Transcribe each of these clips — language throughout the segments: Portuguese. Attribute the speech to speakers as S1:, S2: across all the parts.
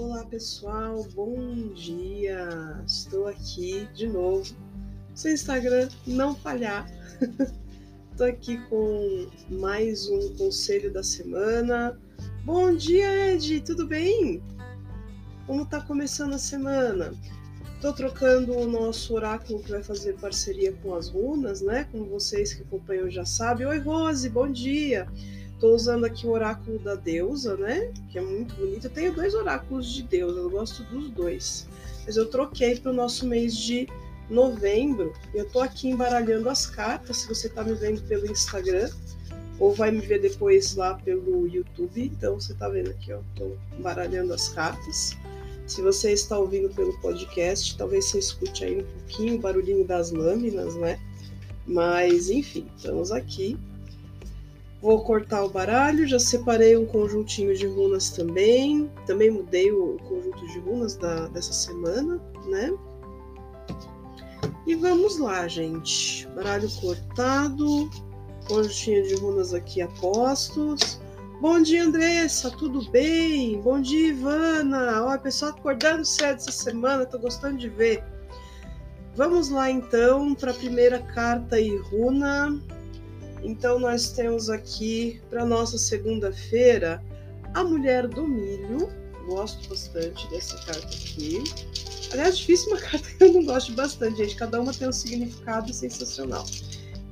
S1: Olá pessoal, bom dia! Estou aqui de novo. Seu Instagram não falhar. Estou aqui com mais um conselho da semana. Bom dia, Ed, tudo bem? Como está começando a semana? Estou trocando o nosso oráculo que vai fazer parceria com as runas, né? Como vocês que acompanham já sabem. Oi, Rose, bom dia! Estou usando aqui o oráculo da deusa, né? Que é muito bonito. Eu tenho dois oráculos de deusa, eu gosto dos dois. Mas eu troquei para o nosso mês de novembro. Eu estou aqui embaralhando as cartas. Se você está me vendo pelo Instagram, ou vai me ver depois lá pelo YouTube. Então você está vendo aqui, ó, estou embaralhando as cartas. Se você está ouvindo pelo podcast, talvez você escute aí um pouquinho o barulhinho das lâminas, né? Mas enfim, estamos aqui Vou cortar o baralho, já separei um conjuntinho de runas também. Também mudei o conjunto de runas da, dessa semana, né? E vamos lá, gente. Baralho cortado, conjuntinho de runas aqui apostos. Bom dia, Andressa, tudo bem? Bom dia, Ivana. Olha, pessoal acordando cedo essa semana, tô gostando de ver. Vamos lá então para a primeira carta e runa. Então, nós temos aqui para nossa segunda-feira a Mulher do Milho. Gosto bastante dessa carta aqui. Aliás, difícil uma carta que eu não gosto bastante, gente. Cada uma tem um significado sensacional.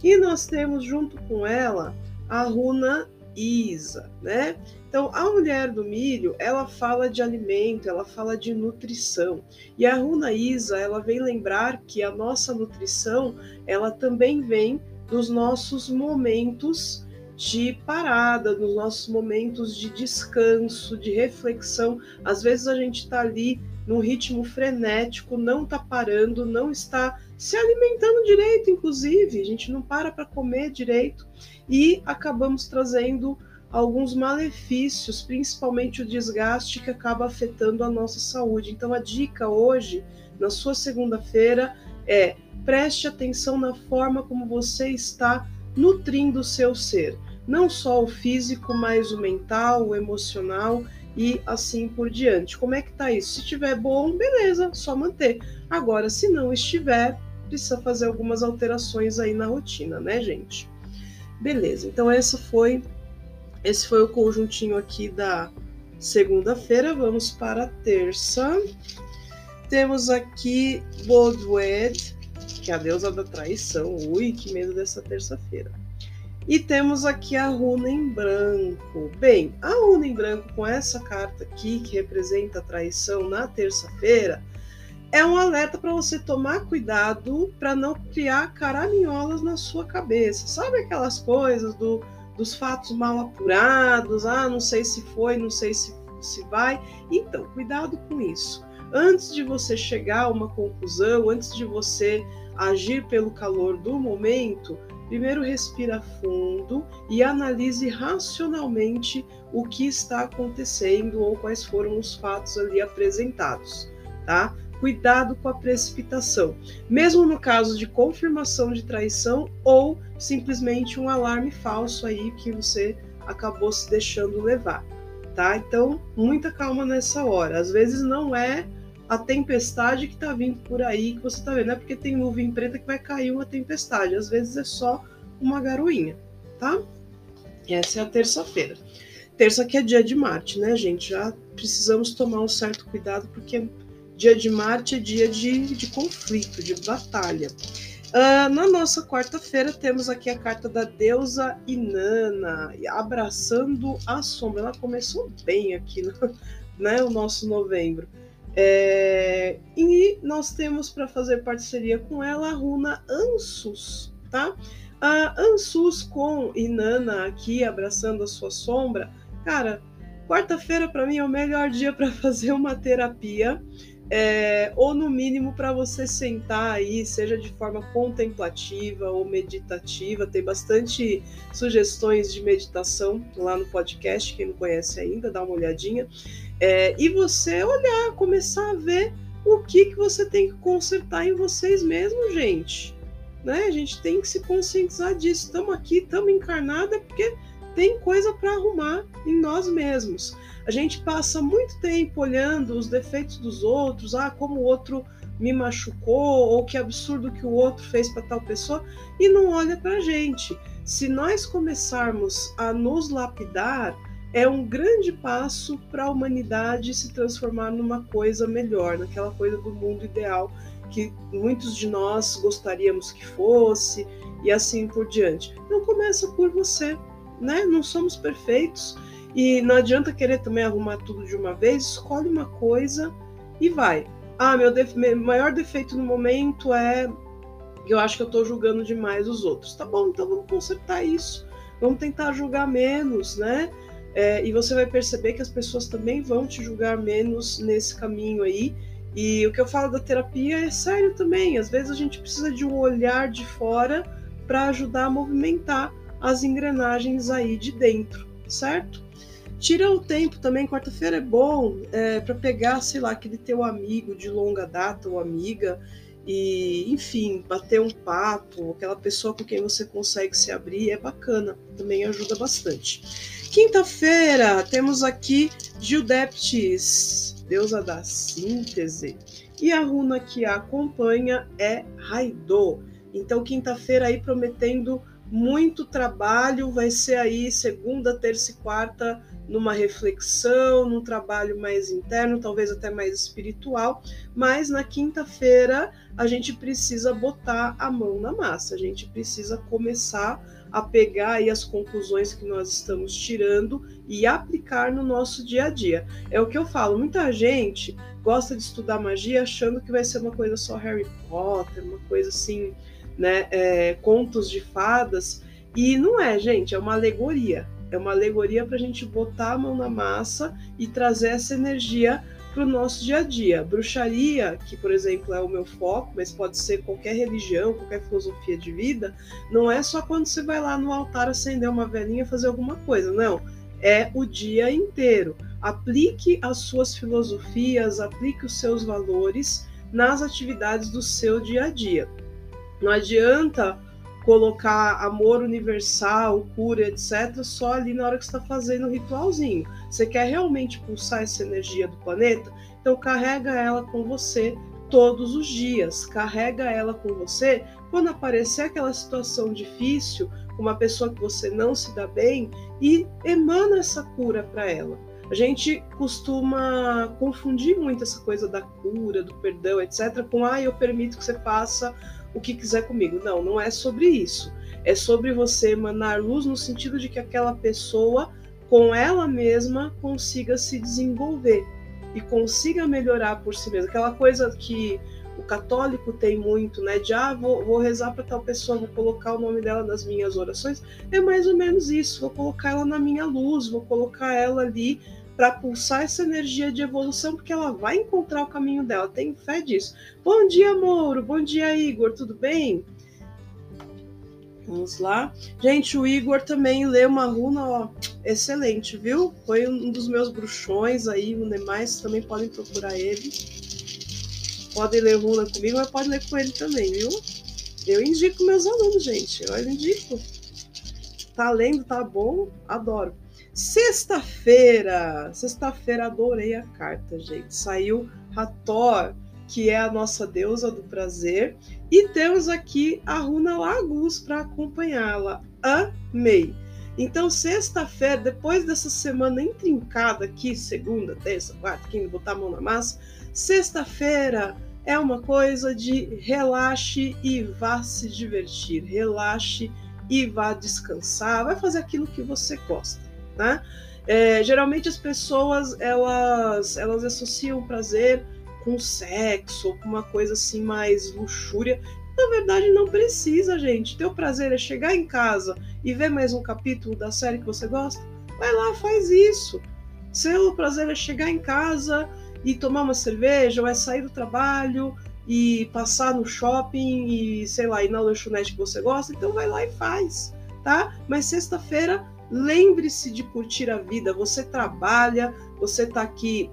S1: E nós temos junto com ela a runa Isa, né? Então, a mulher do milho, ela fala de alimento, ela fala de nutrição. E a runa Isa, ela vem lembrar que a nossa nutrição, ela também vem dos nossos momentos de parada, dos nossos momentos de descanso, de reflexão. Às vezes a gente está ali num ritmo frenético, não está parando, não está se alimentando direito, inclusive, a gente não para para comer direito e acabamos trazendo alguns malefícios, principalmente o desgaste que acaba afetando a nossa saúde. Então a dica hoje, na sua segunda-feira, é preste atenção na forma como você está nutrindo o seu ser, não só o físico, mas o mental, o emocional e assim por diante. Como é que tá isso? Se estiver bom, beleza, só manter. Agora, se não estiver, precisa fazer algumas alterações aí na rotina, né, gente? Beleza. Então essa foi esse foi o conjuntinho aqui da segunda-feira. Vamos para a terça. Temos aqui Bodwed, que é a deusa da traição. Ui, que medo dessa terça-feira. E temos aqui a runa em branco. Bem, a runa em branco com essa carta aqui, que representa a traição na terça-feira, é um alerta para você tomar cuidado para não criar caraminholas na sua cabeça. Sabe aquelas coisas do, dos fatos mal apurados? Ah, não sei se foi, não sei se, se vai. Então, cuidado com isso. Antes de você chegar a uma conclusão, antes de você agir pelo calor do momento, primeiro respira fundo e analise racionalmente o que está acontecendo ou quais foram os fatos ali apresentados, tá? Cuidado com a precipitação, mesmo no caso de confirmação de traição ou simplesmente um alarme falso aí que você acabou se deixando levar, tá? Então, muita calma nessa hora. Às vezes não é a tempestade que está vindo por aí, que você está vendo. Não é porque tem nuvem preta que vai cair uma tempestade. Às vezes é só uma garoinha, tá? Essa é a terça-feira. Terça que é dia de Marte, né, gente? Já precisamos tomar um certo cuidado, porque dia de Marte é dia de, de conflito, de batalha. Uh, na nossa quarta-feira temos aqui a carta da deusa Inanna, abraçando a sombra. Ela começou bem aqui, né, o nosso novembro. É, e nós temos para fazer parceria com ela a runa Ansus, tá? A Ansus com Inanna aqui abraçando a sua sombra. Cara, quarta-feira para mim é o melhor dia para fazer uma terapia. É, ou no mínimo para você sentar aí, seja de forma contemplativa ou meditativa, tem bastante sugestões de meditação lá no podcast, quem não conhece ainda, dá uma olhadinha. É, e você olhar, começar a ver o que, que você tem que consertar em vocês mesmos, gente. Né? A gente tem que se conscientizar disso. Estamos aqui, estamos encarnada porque tem coisa para arrumar em nós mesmos. A gente passa muito tempo olhando os defeitos dos outros, ah, como o outro me machucou, ou que absurdo que o outro fez para tal pessoa, e não olha para a gente. Se nós começarmos a nos lapidar, é um grande passo para a humanidade se transformar numa coisa melhor, naquela coisa do mundo ideal que muitos de nós gostaríamos que fosse e assim por diante. Então começa por você, né? Não somos perfeitos e não adianta querer também arrumar tudo de uma vez, escolhe uma coisa e vai. Ah, meu, def... meu maior defeito no momento é que eu acho que eu estou julgando demais os outros. Tá bom, então vamos consertar isso. Vamos tentar julgar menos, né? É, e você vai perceber que as pessoas também vão te julgar menos nesse caminho aí. E o que eu falo da terapia é sério também. Às vezes a gente precisa de um olhar de fora para ajudar a movimentar as engrenagens aí de dentro, certo? Tira o tempo também, quarta-feira é bom é, para pegar, sei lá, aquele teu amigo de longa data ou amiga e, enfim, bater um papo, aquela pessoa com quem você consegue se abrir, é bacana, também ajuda bastante. Quinta-feira temos aqui Gildeptis, deusa da síntese, e a runa que a acompanha é Raido. Então, quinta-feira aí prometendo muito trabalho, vai ser aí segunda, terça e quarta numa reflexão, num trabalho mais interno, talvez até mais espiritual, mas na quinta-feira a gente precisa botar a mão na massa, a gente precisa começar a pegar aí as conclusões que nós estamos tirando e aplicar no nosso dia a dia. É o que eu falo, muita gente gosta de estudar magia achando que vai ser uma coisa só Harry Potter, uma coisa assim, né, é, contos de fadas, e não é, gente, é uma alegoria é uma alegoria para a gente botar a mão na massa e trazer essa energia para o nosso dia a dia. Bruxaria, que por exemplo é o meu foco, mas pode ser qualquer religião, qualquer filosofia de vida, não é só quando você vai lá no altar acender uma velhinha fazer alguma coisa, não. É o dia inteiro. Aplique as suas filosofias, aplique os seus valores nas atividades do seu dia a dia. Não adianta colocar amor universal, cura, etc., só ali na hora que está fazendo o ritualzinho. Você quer realmente pulsar essa energia do planeta? Então carrega ela com você todos os dias. Carrega ela com você quando aparecer aquela situação difícil, uma pessoa que você não se dá bem, e emana essa cura para ela. A gente costuma confundir muito essa coisa da cura, do perdão, etc., com ah, eu permito que você faça o que quiser comigo. Não, não é sobre isso. É sobre você emanar luz no sentido de que aquela pessoa, com ela mesma, consiga se desenvolver e consiga melhorar por si mesma. Aquela coisa que o católico tem muito, né? De ah, vou, vou rezar para tal pessoa, vou colocar o nome dela nas minhas orações. É mais ou menos isso. Vou colocar ela na minha luz, vou colocar ela ali para pulsar essa energia de evolução, porque ela vai encontrar o caminho dela. Tenho fé disso. Bom dia, Mouro. Bom dia, Igor. Tudo bem? Vamos lá. Gente, o Igor também lê uma runa, ó, excelente, viu? Foi um dos meus bruxões aí, o demais também podem procurar ele. Podem ler runa comigo, mas pode ler com ele também, viu? Eu indico meus alunos, gente. Eu indico. Tá lendo, tá bom? Adoro. Sexta-feira, sexta-feira adorei a carta, gente. Saiu Hathor, que é a nossa deusa do prazer, e temos aqui a Runa Lagus para acompanhá-la. Amei. Então, sexta-feira, depois dessa semana intrincada aqui, segunda, terça, quarta, quinta, botar a mão na massa, sexta-feira é uma coisa de relaxe e vá se divertir, relaxe e vá descansar, vai fazer aquilo que você gosta né? É, geralmente as pessoas elas elas associam prazer com sexo, com uma coisa assim mais luxúria. Na verdade, não precisa, gente. Teu prazer é chegar em casa e ver mais um capítulo da série que você gosta? Vai lá, faz isso. Seu prazer é chegar em casa e tomar uma cerveja, ou é sair do trabalho e passar no shopping e, sei lá, ir na lanchonete que você gosta, então vai lá e faz, tá? Mas sexta-feira Lembre-se de curtir a vida. Você trabalha, você está aqui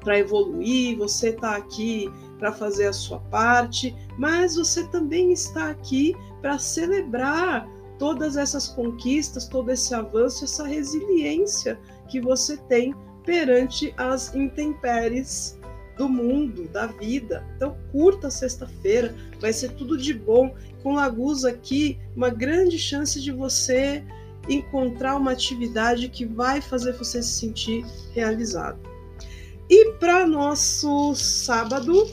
S1: para evoluir, você está aqui para fazer a sua parte, mas você também está aqui para celebrar todas essas conquistas, todo esse avanço, essa resiliência que você tem perante as intempéries do mundo, da vida. Então, curta sexta-feira, vai ser tudo de bom. Com Laguz aqui, uma grande chance de você encontrar uma atividade que vai fazer você se sentir realizado. E para nosso sábado,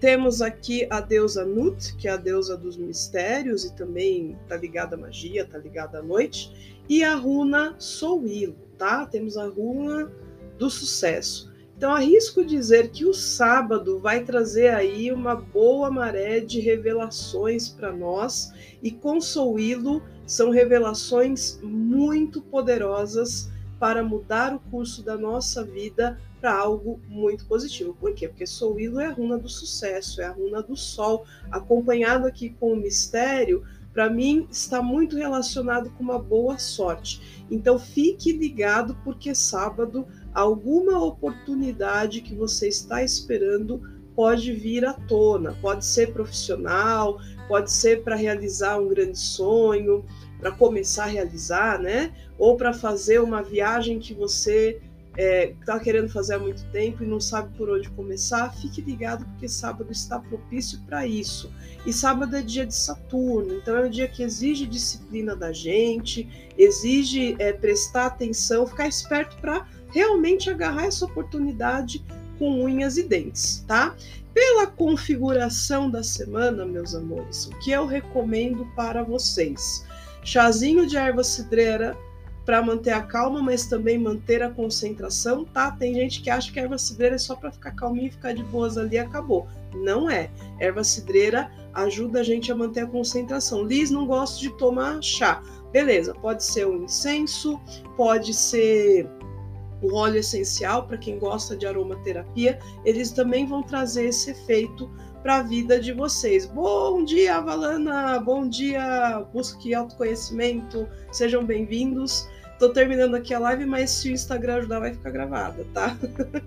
S1: temos aqui a deusa Nut, que é a deusa dos mistérios e também está ligada à magia, está ligada à noite, e a runa Souilo, tá? Temos a runa do sucesso. Então, arrisco dizer que o sábado vai trazer aí uma boa maré de revelações para nós, e com Souilo são revelações muito poderosas para mudar o curso da nossa vida para algo muito positivo. Por quê? Porque Souilo é a runa do sucesso, é a runa do sol, acompanhado aqui com o mistério, para mim está muito relacionado com uma boa sorte. Então fique ligado porque sábado alguma oportunidade que você está esperando pode vir à tona. Pode ser profissional, pode ser para realizar um grande sonho, para começar a realizar, né? Ou para fazer uma viagem que você está é, tá querendo fazer há muito tempo e não sabe por onde começar, fique ligado porque sábado está propício para isso. E sábado é dia de Saturno, então é um dia que exige disciplina da gente, exige é, prestar atenção, ficar esperto para realmente agarrar essa oportunidade com unhas e dentes, tá? Pela configuração da semana, meus amores, o que eu recomendo para vocês? Chazinho de erva cidreira para manter a calma, mas também manter a concentração, tá? Tem gente que acha que erva cidreira é só para ficar calminho ficar de boas ali e acabou. Não é. Erva cidreira ajuda a gente a manter a concentração. Liz não gosta de tomar chá. Beleza, pode ser um incenso, pode ser o óleo essencial, para quem gosta de aromaterapia, eles também vão trazer esse efeito para a vida de vocês. Bom dia, Valana! Bom dia, busque autoconhecimento, sejam bem-vindos. Estou terminando aqui a live, mas se o Instagram ajudar, vai ficar gravada, tá?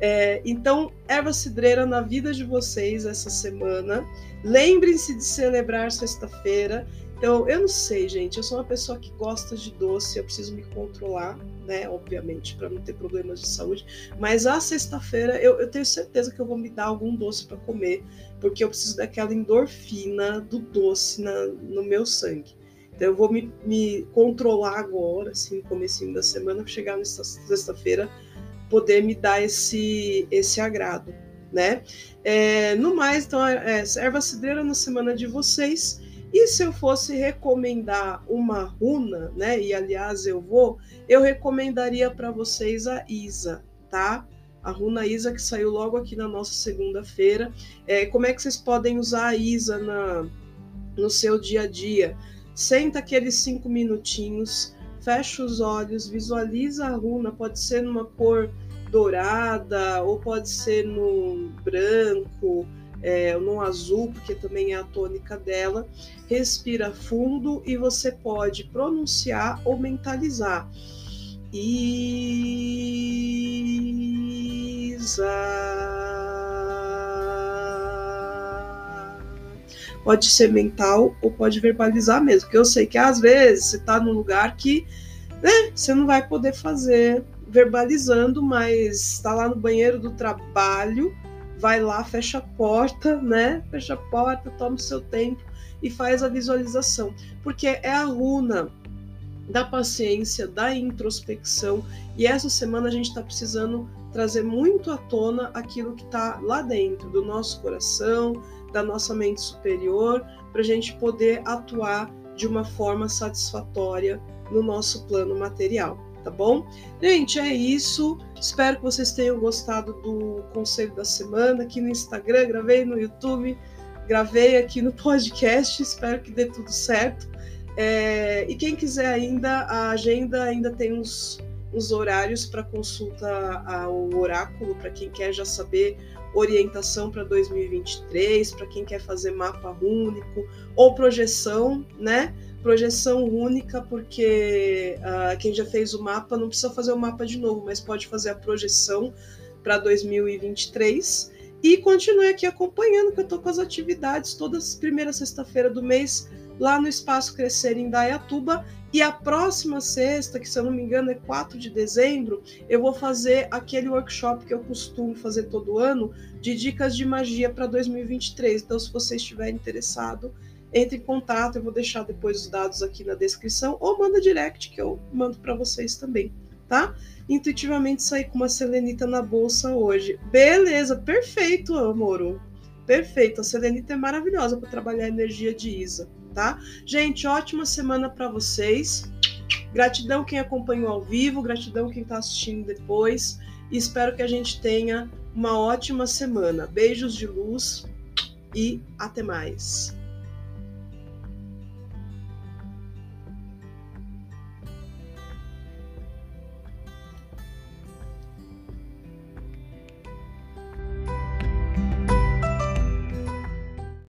S1: É, então, erva cidreira na vida de vocês essa semana. Lembrem-se de celebrar sexta-feira. Então, eu não sei, gente, eu sou uma pessoa que gosta de doce, eu preciso me controlar, né? Obviamente, para não ter problemas de saúde. Mas a sexta-feira eu, eu, tenho certeza que eu vou me dar algum doce para comer, porque eu preciso daquela endorfina do doce na, no meu sangue. Então, eu vou me, me controlar agora, assim, no começo da semana, para chegar nessa sexta-feira, poder me dar esse, esse agrado, né? É, no mais, então, é, erva cidreira na semana de vocês. E se eu fosse recomendar uma runa, né? E aliás eu vou, eu recomendaria para vocês a Isa, tá? A runa Isa que saiu logo aqui na nossa segunda-feira. É, como é que vocês podem usar a Isa na, no seu dia a dia? Senta aqueles cinco minutinhos, fecha os olhos, visualiza a runa, pode ser numa cor dourada ou pode ser no branco é, no azul, porque também é a tônica dela. Respira fundo e você pode pronunciar ou mentalizar. Isa. Pode ser mental ou pode verbalizar mesmo, porque eu sei que às vezes você está num lugar que né, você não vai poder fazer verbalizando, mas está lá no banheiro do trabalho vai lá, fecha a porta, né? Fecha a porta, toma o seu tempo e faz a visualização, porque é a runa da paciência, da introspecção, e essa semana a gente está precisando trazer muito à tona aquilo que está lá dentro do nosso coração, da nossa mente superior, para a gente poder atuar de uma forma satisfatória no nosso plano material tá bom? Gente, é isso. Espero que vocês tenham gostado do conselho da semana aqui no Instagram, gravei no YouTube, gravei aqui no podcast. Espero que dê tudo certo. É, e quem quiser ainda, a agenda ainda tem uns, uns horários para consulta ao oráculo, para quem quer já saber orientação para 2023, para quem quer fazer mapa único ou projeção, né? projeção única, porque uh, quem já fez o mapa não precisa fazer o mapa de novo, mas pode fazer a projeção para 2023. E continue aqui acompanhando, que eu estou com as atividades todas primeira sexta-feira do mês, lá no Espaço Crescer em Dayatuba. E a próxima sexta, que se eu não me engano é 4 de dezembro, eu vou fazer aquele workshop que eu costumo fazer todo ano de dicas de magia para 2023. Então, se você estiver interessado, entre em contato, eu vou deixar depois os dados aqui na descrição ou manda direct que eu mando para vocês também, tá? Intuitivamente saí com uma selenita na bolsa hoje. Beleza, perfeito, Amoro. Perfeito. A selenita é maravilhosa para trabalhar a energia de Isa, tá? Gente, ótima semana para vocês. Gratidão quem acompanhou ao vivo, gratidão quem está assistindo depois. E espero que a gente tenha uma ótima semana. Beijos de luz e até mais.